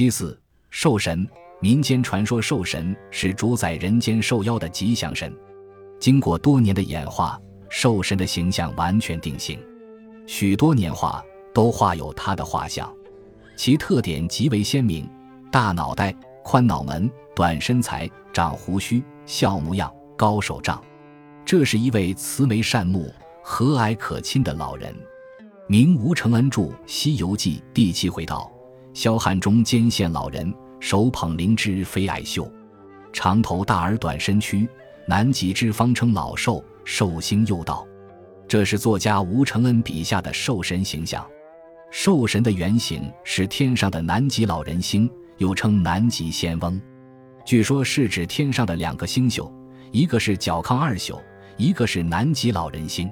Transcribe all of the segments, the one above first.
其四，寿神。民间传说寿神是主宰人间兽妖的吉祥神。经过多年的演化，寿神的形象完全定型，许多年画都画有他的画像。其特点极为鲜明：大脑袋、宽脑门、短身材、长胡须、笑模样、高手杖。这是一位慈眉善目、和蔼可亲的老人。明吴承恩著《西游记》第七回道：萧汉中兼献老人，手捧灵芝飞矮秀，长头大耳短身躯，南极之方称老寿，寿星又到。这是作家吴承恩笔下的寿神形象。寿神的原型是天上的南极老人星，又称南极仙翁。据说，是指天上的两个星宿，一个是角亢二宿，一个是南极老人星。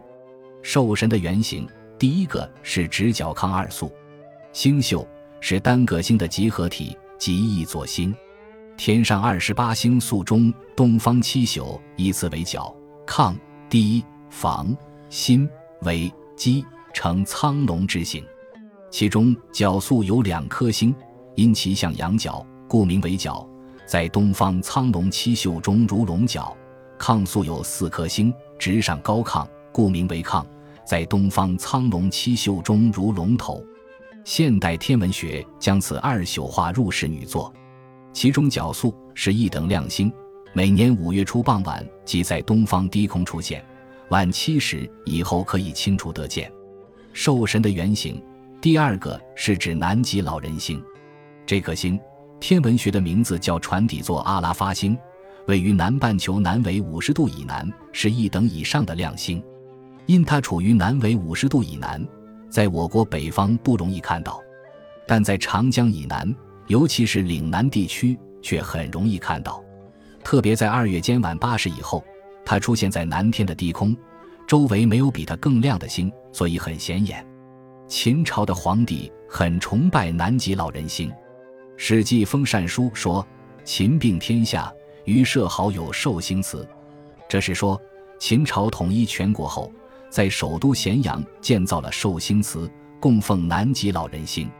寿神的原型，第一个是指角亢二宿，星宿是单个星的集合体，即一座星。天上二十八星宿中，东方七宿依次为角、亢、氐、房、辛、为箕，成苍龙之形。其中角宿有两颗星，因其像羊角，故名为角，在东方苍龙七宿中如龙角。亢宿有四颗星，直上高亢，故名为亢，在东方苍龙七宿中如龙头。现代天文学将此二宿划入室女座，其中角宿是一等亮星，每年五月初傍晚即在东方低空出现，晚七时以后可以清楚得见。兽神的原型。第二个是指南极老人星，这颗星天文学的名字叫船底座阿拉发星，位于南半球南纬五十度以南，是一等以上的亮星。因它处于南纬五十度以南，在我国北方不容易看到，但在长江以南，尤其是岭南地区却很容易看到。特别在二月间晚八时以后，它出现在南天的低空，周围没有比它更亮的星，所以很显眼。秦朝的皇帝很崇拜南极老人星，《史记·封禅书》说：“秦并天下，于社好有寿星祠。”这是说秦朝统一全国后，在首都咸阳建造了寿星祠，供奉南极老人星。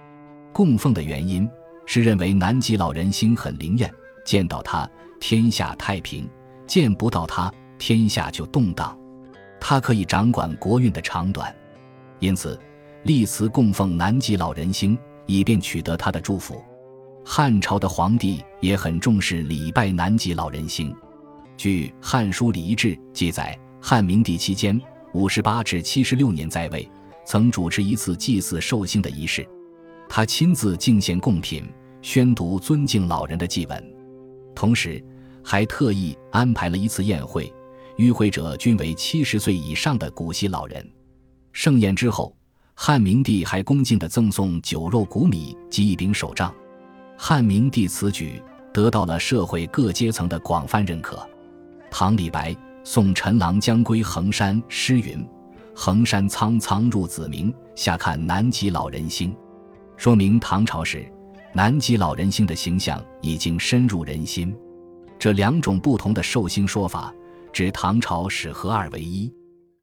供奉的原因是认为南极老人星很灵验，见到他天下太平，见不到他天下就动荡。他可以掌管国运的长短，因此。立祠供奉南极老人星，以便取得他的祝福。汉朝的皇帝也很重视礼拜南极老人星。据《汉书·礼仪志》记载，汉明帝期间（五十八至七十六年）在位，曾主持一次祭祀寿星的仪式。他亲自敬献贡品，宣读尊敬老人的祭文，同时还特意安排了一次宴会，与会者均为七十岁以上的古稀老人。盛宴之后。汉明帝还恭敬地赠送酒肉谷米及一柄手杖。汉明帝此举得到了社会各阶层的广泛认可。唐李白送陈郎将归衡山诗云：“衡山苍苍入子明，下看南极老人星。”说明唐朝时南极老人星的形象已经深入人心。这两种不同的寿星说法，指唐朝史合二为一。